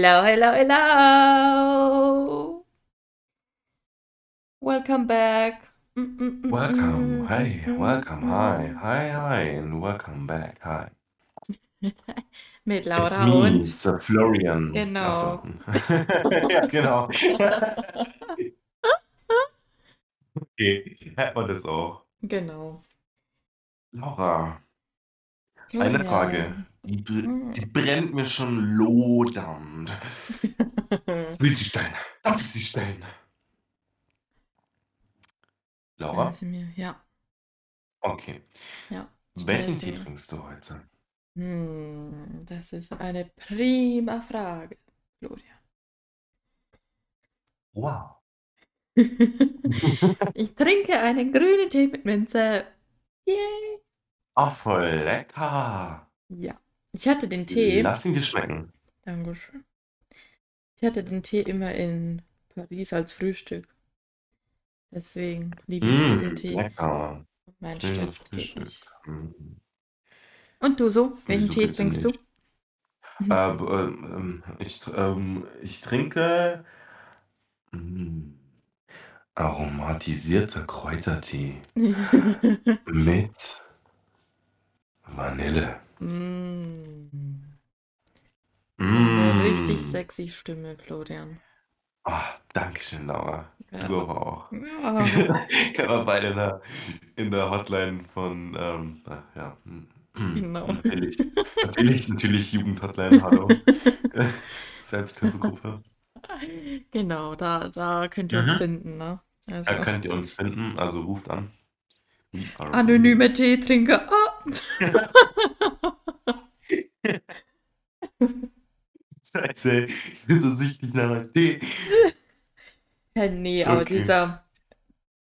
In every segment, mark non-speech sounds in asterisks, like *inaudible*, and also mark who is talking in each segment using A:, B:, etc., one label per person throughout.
A: Hello, hello, hello. Welcome back. Mm, mm, mm,
B: Welcome, hi, welcome, hi, hi, hi, and welcome back, hi. *laughs*
A: Mit
B: It's
A: Laura
B: me,
A: und
B: Sir Florian.
A: Genau. *laughs*
B: Ja, genau. *laughs* Okay, hätten wir das auch.
A: Genau.
B: Laura, eine Frage,
A: Florian.
B: Die, br- die brennt mir schon lodernd. Ich *laughs* will sie stellen. Darf ich sie stellen?
A: Stell
B: Laura?
A: sie mir. Ja,
B: Okay.
A: ja.
B: Welchen Tee trinkst du heute?
A: Hm, das ist eine prima Frage, Florian.
B: Wow. *laughs*
A: Ich trinke einen grünen Tee mit Minze. Yay!
B: Ah, voll lecker.
A: Ja. Ich hatte den Tee.
B: Lass ihn dir schmecken.
A: Dankeschön. Ich hatte den Tee immer in Paris als Frühstück. Deswegen liebe ich diesen
B: Mm,
A: Tee.
B: lecker.
A: Mein
B: Schönes Frühstück.
A: nicht.
B: Mm.
A: Und du so? Welchen
B: Wieso
A: Tee trinkst du?
B: Äh, b- ähm, ich, ähm, ich trinke mm, aromatisierter Kräutertee *laughs* mit Vanille.
A: Mm. Eine richtig
B: Mm.
A: sexy Stimme, Florian.
B: Ah, Dankeschön, Laura. Du
A: Ja.
B: aber auch.
A: Ja.
B: Können *laughs* wir beide in der, in der Hotline von, ähm, ah, ja, mm, mm,
A: Genau.
B: natürlich, natürlich, natürlich Jugendhotline, hallo. *laughs* Selbsthilfegruppe.
A: Genau, da, da könnt ihr uns
B: Mhm.
A: finden, ne?
B: Da
A: Also
B: könnt ihr uns finden, also ruft an.
A: Anonyme Teetrinker. Oh.
B: Scheiße, ich bin so süchtig nach einem Tee. *laughs*
A: Ja, nee, aber
B: Okay.
A: dieser,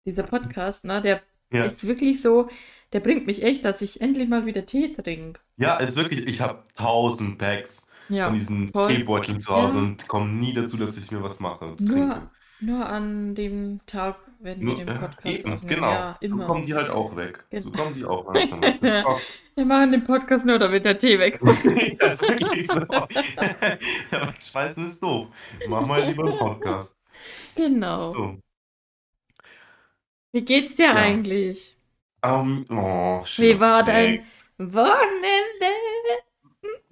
A: dieser Podcast, ne, der
B: Ja.
A: ist wirklich so, der bringt mich echt, dass ich endlich mal wieder Tee trinke.
B: Ja, ist wirklich, ich habe tausend Packs
A: Ja,
B: von diesen
A: voll.
B: Teebeuteln zu Hause
A: Ja.
B: und komme nie dazu, dass ich mir was mache,
A: Nur,
B: trinke.
A: nur an dem Tag, wenn wir den
B: äh,
A: Podcast
B: eben,
A: aufnehmen.
B: genau.
A: Ja,
B: So kommen die halt auch weg. So
A: Genau.
B: kommen die auch *laughs* weg.
A: Wir machen den Podcast nur, damit der Tee wegkommt. *laughs*
B: das ist wirklich so. *laughs* Schweißen ist doof. Mach mal lieber einen Podcast.
A: Genau.
B: So.
A: Wie geht's dir
B: Ja.
A: eigentlich?
B: Ähm, oh,
A: Wie war dein. Wochenende?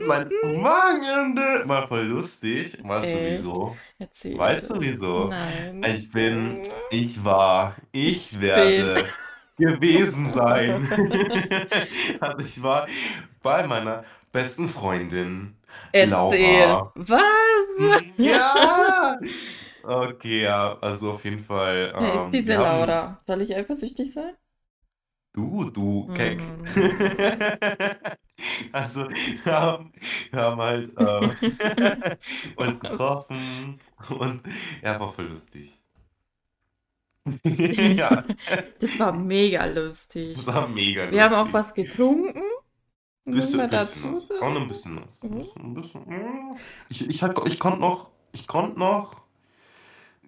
B: Mein Wochenende war voll lustig. Weißt du
A: Echt?
B: wieso?
A: Erzähl.
B: Weißt du wieso?
A: Nein.
B: Ich bin, ich war, ich
A: Ich
B: werde gewesen *laughs* sein. *laughs* Also ich war bei meiner besten Freundin
A: Erzähl.
B: Laura.
A: Was?
B: Ja! *laughs* Okay, ja, also auf jeden Fall.
A: Wer ist
B: ähm,
A: diese
B: wir haben-
A: Laura? Soll ich eifersüchtig sein?
B: Du, du, Keck.
A: Mhm. *laughs*
B: Also, wir haben, wir haben halt äh, *laughs* uns getroffen und er war voll lustig. *laughs* ja,
A: Das war mega lustig.
B: das war mega lustig.
A: Wir haben auch was getrunken.
B: Bisschen,
A: man
B: bisschen
A: dazu
B: was. Auch noch ein bisschen was.
A: Mhm.
B: Ein bisschen, mm. Ich, ich, hab- ich konnte noch, ich konnte noch,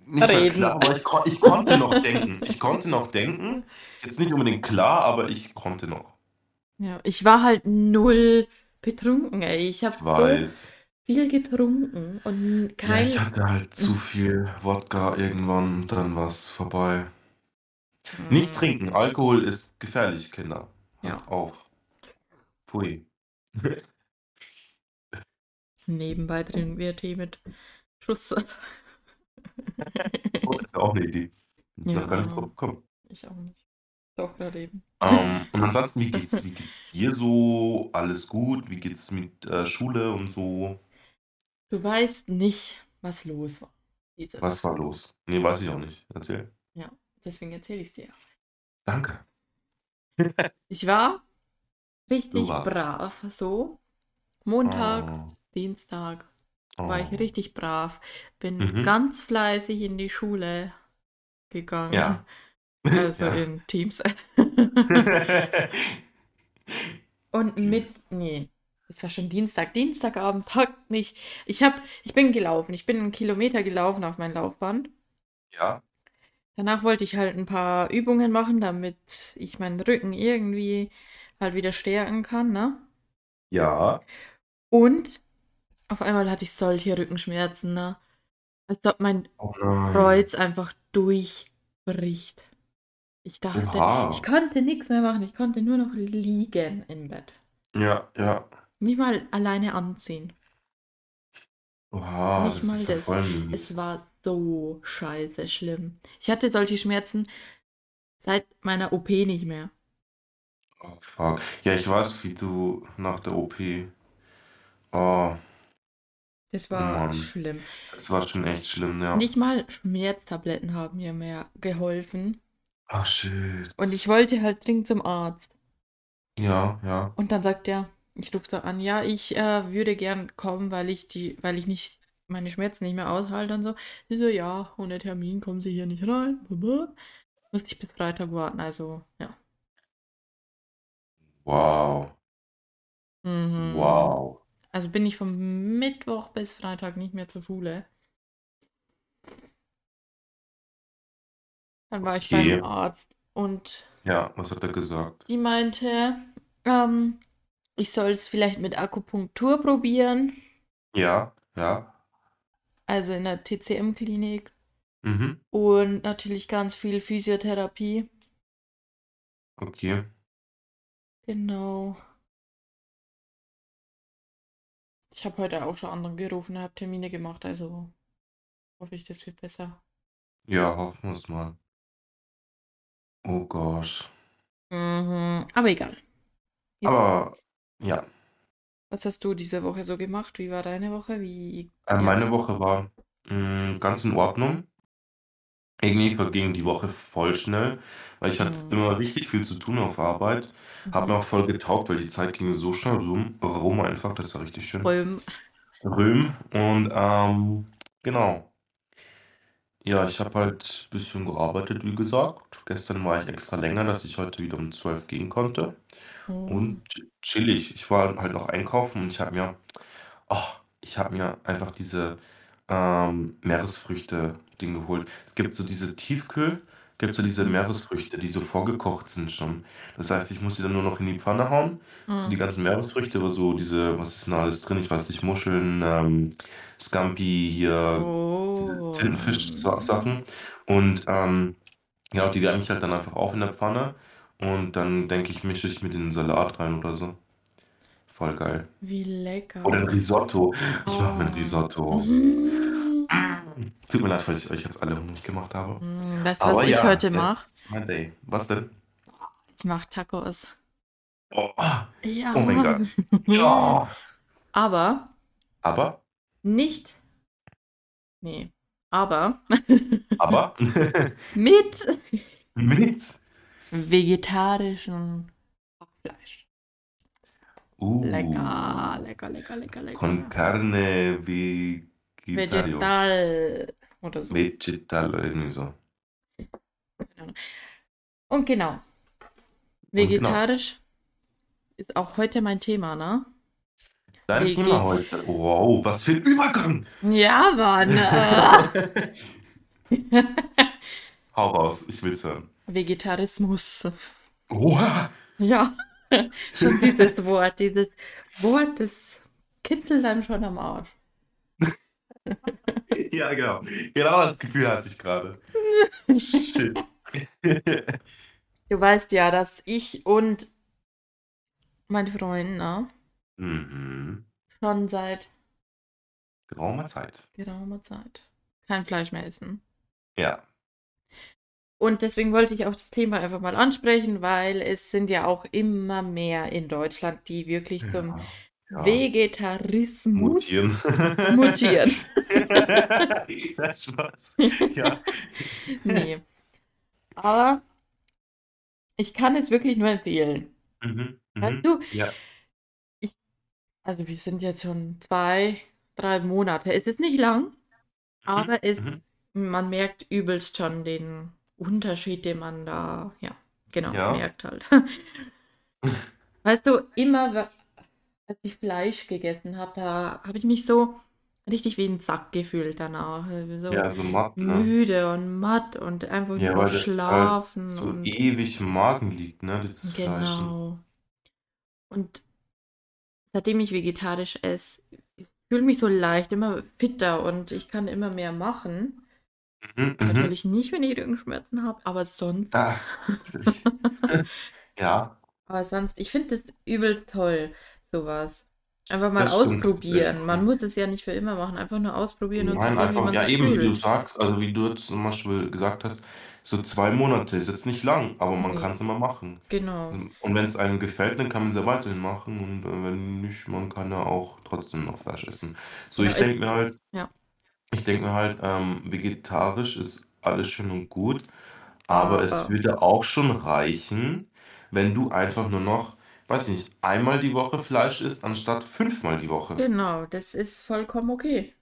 B: nicht mehr
A: Reden.
B: klar, aber ich, kon, ich konnte noch denken. Ich konnte noch denken. Jetzt nicht unbedingt klar, aber ich konnte noch.
A: Ja, ich war halt null betrunken, ey. Ich habe so viel getrunken und
B: Ja,
A: kein.
B: ich hatte halt zu viel Wodka irgendwann und dann war es vorbei. Nicht
A: Mm.
B: trinken. Alkohol ist gefährlich, Kinder.
A: Ja.
B: Auf. Pfui. *laughs*
A: Nebenbei trinken wir Tee mit Schuss.
B: Oh, das wäre auch eine Idee.
A: Ja.
B: Gar nicht drauf gekommen.
A: Ich auch nicht. Doch, gerade eben.
B: Ähm, und ansonsten, wie geht's, wie geht's dir so? Alles gut? Wie geht's mit äh, Schule und so?
A: Du weißt nicht, was los war. Diese
B: Was war los? Nee, weiß ich auch nicht. Erzähl.
A: Deswegen erzähle ich es dir.
B: Danke. *laughs*
A: Ich war richtig brav. So. Montag,
B: Oh,
A: Dienstag war ich
B: oh.
A: richtig brav. Bin
B: Mhm.
A: ganz fleißig in die Schule gegangen.
B: Ja. *laughs*
A: Also
B: Ja.
A: in Teams. *laughs* Und mit, nee, das war schon Dienstag. Dienstagabend packt mich. Ich hab, ich bin gelaufen. Ich bin einen Kilometer gelaufen auf mein Laufband.
B: ja.
A: Danach wollte ich halt ein paar Übungen machen, damit ich meinen Rücken irgendwie halt wieder stärken kann, ne?
B: Ja.
A: Und Auf einmal hatte ich solche Rückenschmerzen, ne? Als ob mein
B: Oh.
A: Kreuz einfach durchbricht. Ich dachte,
B: Oha.
A: ich konnte nichts mehr machen. Ich konnte nur noch liegen im Bett.
B: Ja, ja.
A: Nicht mal alleine anziehen.
B: Oha,
A: Nicht
B: das
A: mal
B: ist ja
A: das.
B: voll
A: Es war so scheiße schlimm. Ich hatte solche Schmerzen seit meiner OP nicht mehr.
B: Oh, fuck. Ja, ich weiß, wie du nach der OP. Oh,
A: Das war
B: Mann.
A: schlimm.
B: das war schon echt schlimm, ja.
A: Nicht mal Schmerztabletten haben mir mehr geholfen.
B: Ach, shit.
A: Und ich wollte halt dringend zum Arzt.
B: Ja, ja.
A: Und dann sagt er, ich rufe so an, ja, ich äh, würde gern kommen, weil ich die, weil ich nicht meine Schmerzen nicht mehr aushalte und so. Ich so, ja, ohne Termin kommen Sie hier nicht rein. Musste ich bis Freitag warten, also ja.
B: Wow.
A: Mhm.
B: Wow.
A: Also bin ich vom Mittwoch bis Freitag nicht mehr zur Schule. Dann war ich
B: Okay.
A: beim Arzt und
B: Ja, was hat er gesagt?
A: die meinte, ähm, ich soll es vielleicht mit Akupunktur probieren,
B: Ja, ja.
A: also in der TCM-Klinik
B: Mhm.
A: und natürlich ganz viel Physiotherapie.
B: Okay.
A: Genau. Ich habe heute auch schon anderen gerufen, habe Termine gemacht, also hoffe ich, das wird besser.
B: Ja, hoffen wir es mal. Oh gosh.
A: Mhm, aber egal. Jetzt,
B: Aber ja,
A: was hast du diese Woche so gemacht? Wie war deine Woche? Wie,
B: äh, meine Woche war mh, ganz in Ordnung. Irgendwie verging die Woche voll schnell, weil ich hatte
A: Mhm.
B: immer richtig viel zu tun auf Arbeit. Hat
A: Mhm.
B: mir auch voll getaugt, weil die Zeit ging so schnell rum, rum einfach, das war richtig schön.
A: Röhm.
B: Röhm und ähm, genau. Ja, ich habe halt ein bisschen gearbeitet, wie gesagt. Gestern war ich extra länger, dass ich heute wieder um 12 gehen konnte.
A: Oh.
B: Und ch- chillig. Ich war halt noch einkaufen und ich habe mir, oh, ich habe mir einfach diese ähm, Meeresfrüchte-Ding geholt. Es gibt so diese Tiefkühl, gibt so diese. Meeresfrüchte, die so vorgekocht sind schon. Das heißt, ich muss die dann nur noch in die Pfanne hauen. So die
A: Mhm.
B: ganzen Meeresfrüchte, aber so diese, was ist denn alles drin? Ich weiß nicht, Muscheln, ähm, Scampi, hier, diese
A: Oh.
B: Tintenfisch-Sachen. Und ähm, ja, die wärme ich halt dann einfach auf in der Pfanne. Und dann denke ich, mische ich mit in den Salat rein oder so. Voll geil.
A: Wie
B: Oder ein
A: lecker.
B: Risotto. Ich mache mir ein
A: Oh.
B: Risotto.
A: Mhm.
B: Mm. Tut mir leid, falls ich euch jetzt alle hungrig gemacht habe.
A: Mm, Weißt du, was ich
B: ja,
A: heute mache?
B: Was denn?
A: Ich mache Tacos.
B: Oh,
A: Ja.
B: oh mein Gott. *laughs* Ja.
A: Aber
B: Aber,
A: nicht. Nee. Aber *laughs*
B: aber,
A: mit
B: mit.
A: vegetarischem Hackfleisch.
B: Uh,
A: Lecker, lecker, lecker, lecker, lecker.
B: con carne vegetario.
A: Vegetal oder so.
B: Vegetal, irgendwie so.
A: Und genau.
B: Und genau.
A: Vegetarisch ist auch heute mein Thema, ne?
B: Dein
A: Vege-
B: Thema heute. Wow, was für ein Übergang.
A: Ja, Mann. äh. *laughs*
B: Hau raus, ich will's hören.
A: Vegetarismus.
B: Oha.
A: Ja, *laughs* schon dieses Wort, dieses Wort, das kitzelt einem schon am Arsch. *laughs*
B: Ja, genau. Genau das Gefühl hatte ich gerade. Shit.
A: Du weißt ja, dass ich und mein Freund, ne,
B: mhm.
A: schon seit
B: Geraumer Zeit.
A: geraumer Zeit kein Fleisch mehr essen.
B: Ja.
A: Und deswegen wollte ich auch das Thema einfach mal ansprechen, weil es sind ja auch immer mehr in Deutschland, die wirklich zum
B: Ja. Ja.
A: Vegetarismus
B: Mutieren.
A: mutieren. *laughs*
B: ja, Spaß. Ja. *laughs*
A: Nee. Aber ich kann es wirklich nur empfehlen.
B: Mhm.
A: Weißt
B: Mhm.
A: du,
B: Ja.
A: also wir sind jetzt schon zwei, drei Monate. Es ist nicht lang, aber es,
B: Mhm.
A: man merkt übelst schon den Unterschied, den man da, ja, genau,
B: Ja.
A: merkt halt. *laughs* Weißt du, immer, als ich Fleisch gegessen habe, da habe ich mich so richtig wie ein Sack gefühlt danach. äh, So
B: Ja, so matt, ne?
A: müde und matt und einfach
B: Ja,
A: nur
B: weil das halt
A: schlafen
B: so
A: und
B: ewig im Magen liegt, ne? Das Fleisch.
A: genau. Und seitdem ich vegetarisch esse, fühle mich so leicht, immer fitter und ich kann immer mehr machen.
B: Mhm, mhm.
A: Natürlich nicht, wenn ich Rückenschmerzen habe, aber sonst.
B: Ah, natürlich. *laughs* *laughs* Ja,
A: Aber sonst, ich finde das übel toll, sowas. Einfach mal
B: das stimmt, das ist echt
A: ausprobieren. Man
B: cool.
A: muss es ja nicht für immer machen, einfach nur ausprobieren und zu
B: Nein,
A: sehen, wie
B: einfach,
A: man
B: ja
A: sich
B: eben, wie du
A: fühlt.
B: sagst, also wie du jetzt zum Beispiel gesagt hast, so zwei Monate ist jetzt nicht lang, aber man
A: Nee,
B: kann es immer machen.
A: genau.
B: Und wenn es einem gefällt, dann kann man es ja weiterhin machen und äh, wenn nicht, man kann ja auch trotzdem noch Fleisch essen. So,
A: Genau.
B: ich denke mir halt,
A: ja,
B: ich denke mir halt, ähm, vegetarisch ist alles schön und gut, aber es
A: aber
B: würde auch schon reichen, wenn du einfach nur noch, weiß ich nicht, einmal die Woche Fleisch isst, anstatt fünfmal die Woche.
A: genau, das ist vollkommen okay.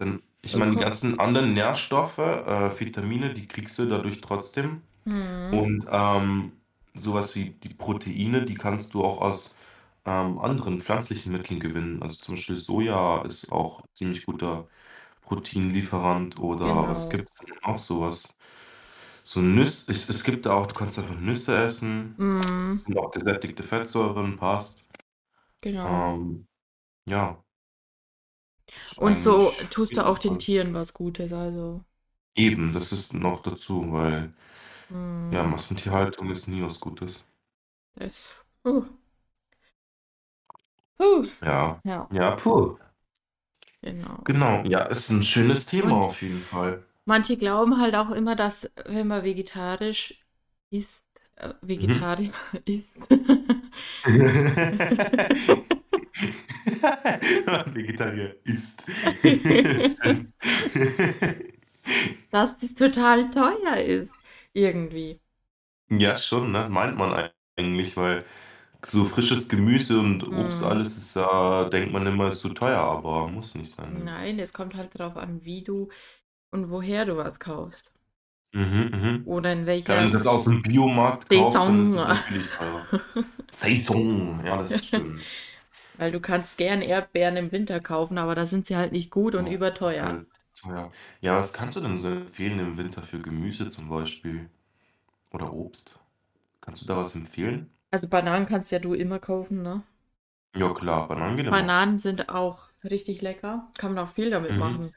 B: Denn ich meine, die
A: Vollkommen.
B: ganzen anderen Nährstoffe, äh, Vitamine, die kriegst du dadurch trotzdem.
A: Mhm.
B: Und ähm, sowas wie die Proteine, die kannst du auch aus ähm, anderen pflanzlichen Mitteln gewinnen. Also zum Beispiel Soja ist auch ziemlich guter Proteinlieferant oder was
A: Genau.
B: gibt es denn auch sowas? So Nüsse, es, es gibt da auch, du kannst einfach Nüsse essen.
A: Mhm.
B: Sind auch gesättigte Fettsäuren, passt.
A: Genau.
B: Ähm, ja, ist
A: Und so
B: eigentlich
A: tust du auch den. Tieren was Gutes, also.
B: Eben, das ist noch dazu, weil ja,
A: Mhm.
B: Massentierhaltung ist nie was Gutes.
A: Das. Uh. Uh.
B: Ja,
A: Ja,
B: ja, puh.
A: Genau.
B: Genau, ja, ist ein schönes Thema
A: Und
B: auf jeden Fall.
A: manche glauben halt auch immer, dass wenn man vegetarisch isst, äh,
B: Mhm.
A: Vegetarier *laughs* isst, *laughs*
B: Vegetarier isst. Ist *laughs*
A: dass das total teuer ist. Irgendwie.
B: Ja, schon, ne? Meint man eigentlich, weil so frisches Gemüse und Obst,
A: Mhm.
B: alles ist ja, denkt man immer, ist zu teuer, aber muss nicht sein. Ne?
A: Nein, es kommt halt darauf an, wie du und woher du was kaufst.
B: Mhm, mhm.
A: Oder in
B: Ja, wenn
A: welcher
B: du jetzt aus dem Biomarkt kaufst, dann ist es
A: Saison.
B: natürlich teuer. *laughs* Saison, ja, das stimmt. *laughs*
A: Weil du kannst gern Erdbeeren im Winter kaufen, aber da sind sie halt nicht gut und
B: Ja, ist
A: überteuer.
B: halt teuer. Ja, was kannst du denn so empfehlen im Winter für Gemüse zum Beispiel? Oder Obst? Kannst du da was empfehlen?
A: Also Bananen kannst ja du immer kaufen, ne?
B: Ja, klar, Bananen gehen immer.
A: Bananen sind auch richtig lecker. Kann man auch viel damit
B: Mhm.
A: machen.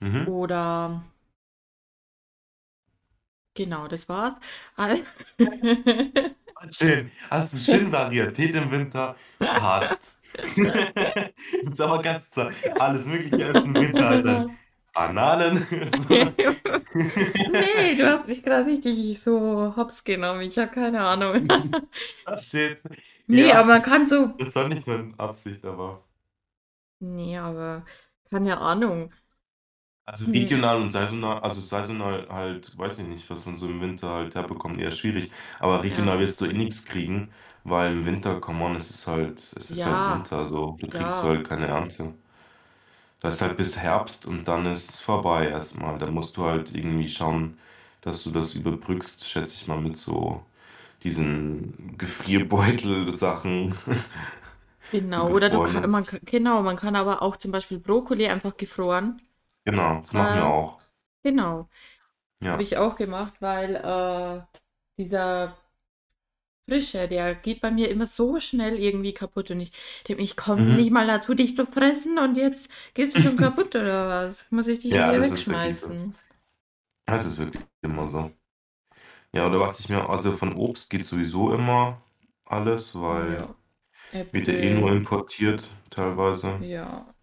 B: Mhm.
A: Oder genau, das war's.
B: Schön. Hast du schön Varietät im Winter? Passt. *laughs* *laughs* Im Sommer kannst du alles Mögliche essen, im Winter dann Bananen. *laughs* *laughs* So.
A: nee, du hast mich gerade richtig so hops genommen. Ich habe keine Ahnung. *laughs*
B: Ah, shit.
A: nee,
B: Ja,
A: aber man kann so.
B: das war nicht meine Absicht, aber.
A: Nee, aber keine Ahnung.
B: Also
A: Hm.
B: regional und saisonal, also saisonal halt, weiß ich nicht, was man so im Winter halt herbekommt, eher schwierig. Aber regional
A: Ja.
B: wirst du eh nichts kriegen, weil im Winter, come on, es ist halt, es ist halt
A: Ja.
B: Winter, so, du kriegst
A: Ja.
B: halt keine Ernte. Das ist halt bis Herbst und dann ist vorbei erstmal. Da musst du halt irgendwie schauen, dass du das überbrückst, schätze ich mal, mit so diesen Gefrierbeutel-Sachen. *laughs*
A: Genau,
B: so
A: oder du kann, man, kann- genau, man kann aber auch zum Beispiel Brokkoli einfach gefroren.
B: Genau, das machen wir
A: Äh,
B: auch.
A: Genau,
B: Ja.
A: habe ich auch gemacht, weil äh, dieser Frische, der geht bei mir immer so schnell irgendwie kaputt und ich denke, ich komme
B: Mhm.
A: nicht mal dazu, dich zu fressen und jetzt gehst du schon *laughs* kaputt oder was? Muss ich dich
B: Ja,
A: wieder
B: das ist so.
A: wegschmeißen?
B: Das ist wirklich immer so. Ja, oder was ich mir, also von Obst geht sowieso immer alles, weil
A: Ja.
B: wird ja eh nur importiert teilweise.
A: ja.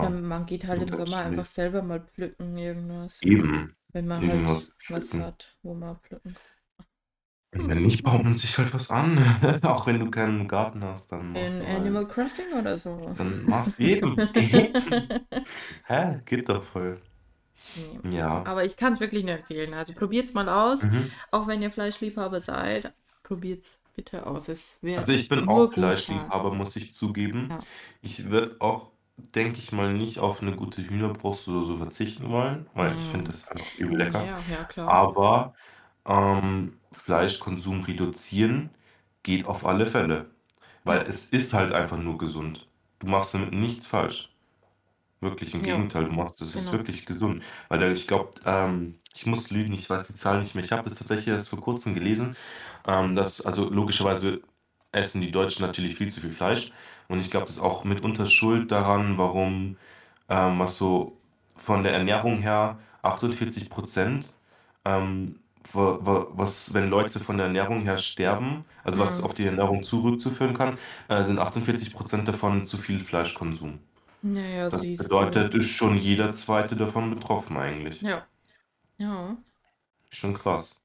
B: Ja,
A: Ja, man geht halt im
B: halt
A: Sommer einfach selber mal pflücken, irgendwas.
B: Eben,
A: Wenn man halt
B: irgendwas
A: was
B: pflücken.
A: hat, wo man pflücken kann.
B: Und wenn nicht, baut man sich halt was an. *laughs* Auch wenn du keinen Garten hast, dann machst
A: In
B: du halt.
A: Animal Crossing oder so.
B: Dann machst du eben. Eben. *laughs* Hä? Geht doch voll.
A: Nee.
B: Ja.
A: Aber ich kann es wirklich nur empfehlen. Also probiert's mal aus.
B: Mhm.
A: Auch wenn ihr Fleischliebhaber seid, probiert's bitte aus. Es
B: Also ich bin auch Fleischliebhaber, muss ich zugeben.
A: Ja.
B: Ich würde auch, denke ich mal, nicht auf eine gute Hühnerbrust oder so verzichten wollen, weil ich finde das einfach übel lecker.
A: Ja, ja, klar.
B: Aber ähm, Fleischkonsum reduzieren geht auf alle Fälle. Weil es ist halt einfach nur gesund. Du machst damit nichts falsch. Wirklich im
A: Ja,
B: Gegenteil, du machst, das ist
A: genau.
B: wirklich gesund. Weil da, ich glaube, ähm, ich muss lügen, ich weiß die Zahl nicht mehr. Ich habe das tatsächlich erst vor kurzem gelesen, ähm, dass, also logischerweise essen die Deutschen natürlich viel zu viel Fleisch. Und ich glaube, das ist auch mitunter schuld daran, warum, ähm, was so von der Ernährung her 48 ähm, wa- wa- was, wenn Leute von der Ernährung her sterben, also was
A: Hm.
B: auf die Ernährung zurückzuführen kann, äh, sind 48% davon zu viel Fleischkonsum.
A: Naja,
B: Das
A: siehst du.
B: bedeutet, ist schon jeder Zweite davon betroffen eigentlich.
A: Ja. Ja.
B: Schon krass.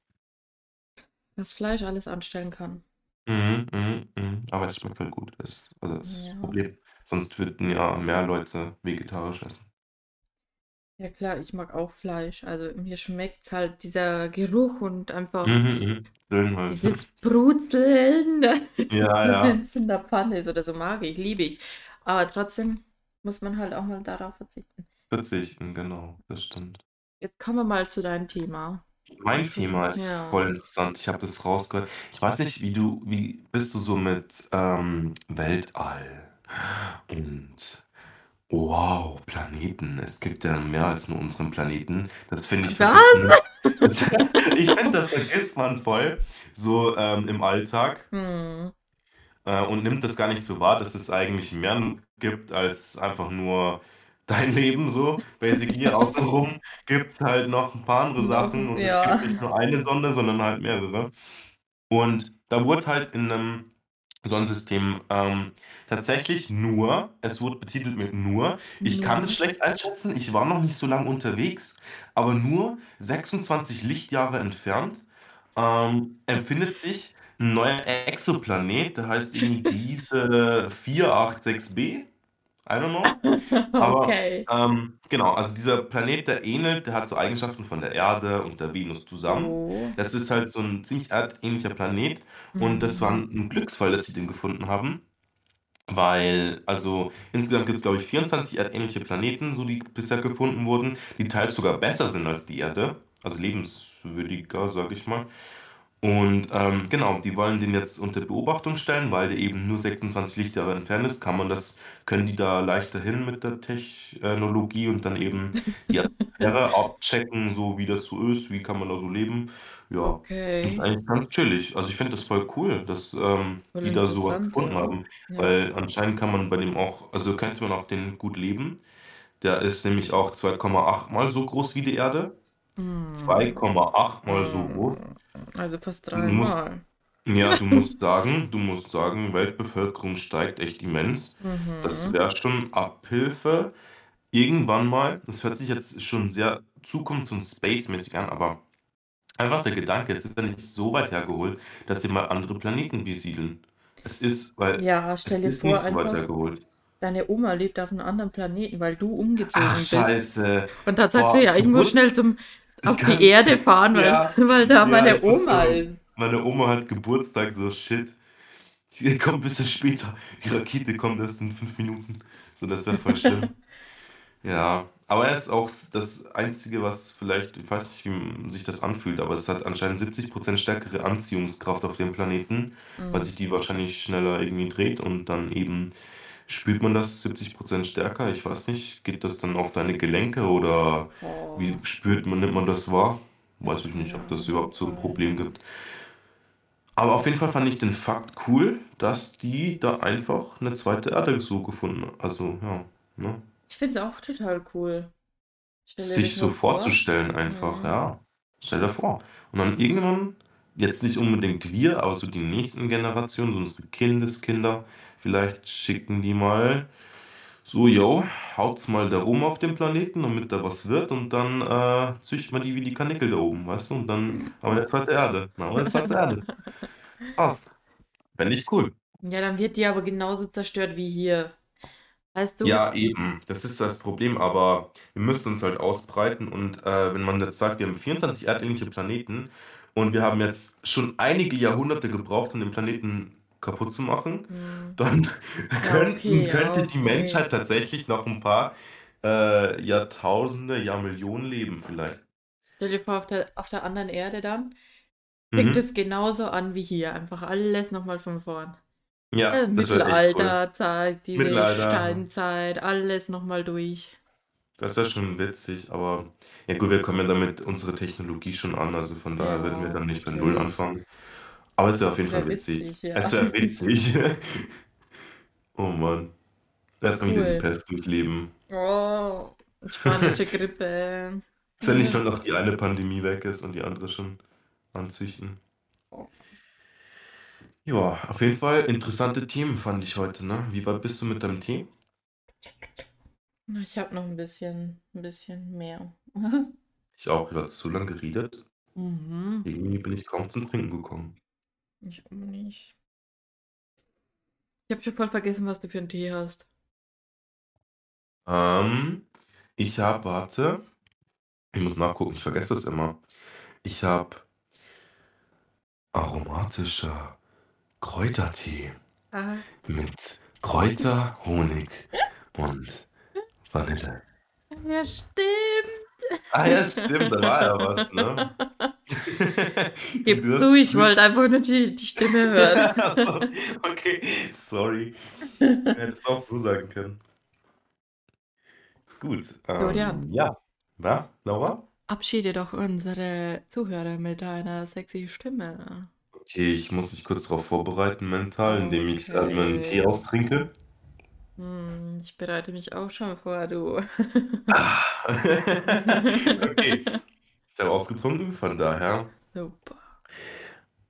A: Was Fleisch alles anstellen kann.
B: Mhm, mhm, mhm. Aber es schmeckt halt gut. Das, also das ist das. Problem. Sonst würden ja mehr Leute vegetarisch essen.
A: Ja klar, ich mag auch Fleisch. Also mir schmeckt halt dieser Geruch und einfach
B: Mhm, mhm. Halt.
A: dieses Brutzeln,
B: Ja, *laughs* ja.
A: wenn es in der Pfanne ist oder so mag ich, liebe ich. Aber trotzdem muss man halt auch mal darauf verzichten.
B: Verzichten, genau. Das stimmt.
A: Jetzt kommen wir mal zu deinem Thema.
B: Mein Thema ist
A: ja.
B: voll interessant. Ich habe das rausgehört. Ich weiß nicht, wie du, wie bist du so mit ähm, Weltall und wow, Planeten. Es gibt ja mehr als nur unseren Planeten. Das finde ich
A: Was?
B: man. *laughs* ich finde, das vergisst man voll so ähm, im Alltag
A: Hm.
B: äh, und nimmt das gar nicht so wahr, dass es eigentlich mehr gibt als einfach nur dein *laughs* Leben so. Basically, außenrum *laughs* gibt es halt noch ein paar andere Sachen und es
A: ja.
B: gibt nicht nur eine Sonne, sondern halt mehrere. Und da wurde halt in einem Sonnensystem ähm, tatsächlich nur, es wurde betitelt mit nur, ich kann es schlecht einschätzen, ich war noch nicht so lange unterwegs, aber nur 26 Lichtjahre entfernt ähm, empfindet sich ein neuer Exoplanet, der heißt irgendwie *laughs* diese 486b. I don't know. *laughs* Aber
A: Okay.
B: ähm, genau, also dieser Planet, der ähnelt, der hat so Eigenschaften von der Erde und der Venus zusammen.
A: Oh.
B: Das ist halt so ein ziemlich erdähnlicher Planet und das war
A: Mhm.
B: ein, ein Glücksfall, dass sie den gefunden haben. Weil, also insgesamt gibt es, glaube ich, 24 erdähnliche Planeten, so die bisher gefunden wurden, die teils sogar besser sind als die Erde, also lebenswürdiger, sage ich mal. Und ähm, genau, die wollen den jetzt unter Beobachtung stellen, weil der eben nur 26 Lichtjahre entfernt ist, kann man das, können die da leichter hin mit der Technologie und dann eben die Atmosphäre *laughs* abchecken, so wie das so ist, wie kann man da so leben. Ja, das ist
A: Okay.
B: eigentlich ganz chillig. Also ich finde das voll cool, dass ähm,
A: Voll
B: die da sowas gefunden
A: ja.
B: haben,
A: Ja.
B: weil anscheinend kann man bei dem auch, also könnte man auf den gut leben. Der ist nämlich auch 2,8 mal so groß wie die Erde.
A: Hm.
B: 2,8 mal so groß.
A: Also fast
B: Du
A: dreimal.
B: ja, du musst *laughs* sagen, du musst sagen, Weltbevölkerung steigt echt immens. Das
A: Mhm.
B: wäre schon Abhilfe. Irgendwann mal, das hört sich jetzt schon sehr zukunfts- und spacemäßig an, aber einfach der Gedanke, es ist ja nicht so weit hergeholt, dass sie mal andere Planeten besiedeln. Es ist, weil
A: Ja,
B: es
A: stell dir
B: ist
A: vor,
B: nicht so weit
A: einfach,
B: hergeholt.
A: deine Oma lebt auf einem anderen Planeten, weil du umgezogen
B: Ach,
A: bist.
B: scheiße.
A: Und dann sagst du,
B: Boah,
A: ja, ich muss schnell zum, auf
B: kann,
A: die Erde fahren, weil,
B: ja,
A: weil da
B: ja,
A: meine Oma
B: so,
A: ist.
B: meine Oma hat Geburtstag, so shit. Die kommt ein bisschen später. Die Rakete kommt erst in fünf Minuten. So, das wäre voll schlimm. *laughs* Ja, aber er ist auch das Einzige, was vielleicht, ich weiß nicht, wie sich das anfühlt, aber es hat anscheinend 70% stärkere Anziehungskraft auf dem Planeten, weil
A: Mhm.
B: sich die wahrscheinlich schneller irgendwie dreht und dann eben spürt man das 70% stärker. Ich weiß nicht, geht das dann auf deine Gelenke oder wie
A: Oh,
B: spürt man, nimmt man das wahr? Weiß ich nicht, ob das überhaupt so ein. Problem gibt. Aber auf jeden Fall fand ich den Fakt cool, dass die da einfach eine zweite Erde so gefunden haben. Also, ja, ne?
A: Ich finde es auch total cool.
B: Sich so
A: vor.
B: vorzustellen einfach,
A: Mhm.
B: ja. Stell dir vor. Und dann irgendwann, jetzt nicht unbedingt wir, aber so die nächsten Generationen, so unsere Kindeskinder, vielleicht schicken die mal so, yo, haut's mal da rum auf dem Planeten, damit da was wird und dann äh, züchtet man die wie die Karnickel da oben, weißt du? Und dann haben wir eine zweite Erde. Dann haben wir eine zweite Erde. *laughs* Passt. Fände ich cool.
A: Ja, dann wird die aber genauso zerstört wie hier. Weißt du?
B: Ja, eben. Das ist das Problem, aber wir müssen uns halt ausbreiten und äh, wenn man jetzt sagt, wir haben 24 erdähnliche Planeten und wir haben jetzt schon einige Jahrhunderte gebraucht, um den Planeten kaputt zu machen,
A: Hm.
B: dann
A: Ja, *laughs*
B: könnten,
A: okay, ja,
B: könnte die
A: okay.
B: Menschheit tatsächlich noch ein paar äh, Jahrtausende, Jahrmillionen leben vielleicht.
A: Stell dir vor, auf der, auf der anderen Erde dann fängt
B: Mhm.
A: es genauso an wie hier. Einfach alles nochmal von vorn.
B: Ja, wäre echt cool.
A: Mittelalterzeit, diese
B: Mittelalter.
A: Steinzeit, alles nochmal durch.
B: Das wäre schon witzig, aber ja gut, wir kommen ja damit unsere Technologie schon an, also von daher werden wir
A: Ja,
B: dann nicht bei Null anfangen. Aber es wäre auf jeden Fall witzig.
A: witzig, ja.
B: Es wäre witzig. *laughs* Oh Mann. Erstmal wieder die
A: Cool.
B: Pest durchleben.
A: Oh, spanische Grippe. *laughs*
B: Ist ja nicht nur noch die eine Pandemie weg ist und die andere schon anzüchten.
A: Oh.
B: Ja, auf jeden Fall interessante Themen fand ich heute, ne? Wie weit bist du mit deinem Tee?
A: Ich habe noch ein bisschen, ein bisschen mehr. *laughs*
B: Ich auch, ich habe zu lang geredet.
A: mhm.
B: Irgendwie bin ich kaum zum Trinken gekommen.
A: Ich auch nicht. Ich habe schon voll vergessen, was du für einen Tee hast.
B: Ähm, ich habe, warte, ich muss nachgucken, ich vergesse das immer. Ich habe aromatischer Kräutertee
A: Ah.
B: mit Kräuter, Honig und Vanille.
A: Ja, stimmt.
B: Ah ja, stimmt, da war ja was, ne? *laughs* *laughs*
A: Gib zu, ich wollte einfach nur die, die Stimme *laughs* hören.
B: So, okay, sorry. *laughs* Hättest auch so sagen können. Gut. Ähm,
A: Florian.
B: Ja. Na, Laura?
A: Abschiede doch unsere Zuhörer mit deiner sexy Stimme.
B: Okay, ich muss mich kurz darauf vorbereiten mental, indem ich äh, meinen
A: Okay.
B: Tee austrinke.
A: Hm, ich bereite mich auch schon vor, du.
B: Ah. okay, ich habe ausgetrunken, von daher,
A: Super.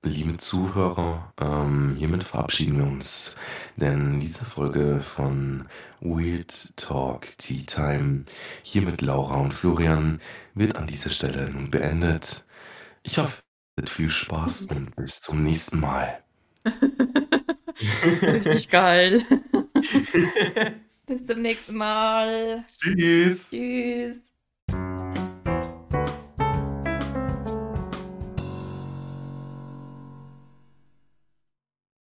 B: liebe Zuhörer, ähm, hiermit verabschieden wir uns, denn diese Folge von Weird Talk Tea Time hier mit Laura und Florian wird an dieser Stelle nun beendet. Ich hoffe, ihr hattet viel Spaß und bis zum nächsten Mal. *laughs*
A: Richtig geil. *laughs* Bis zum nächsten Mal.
B: Tschüss.
A: Tschüss.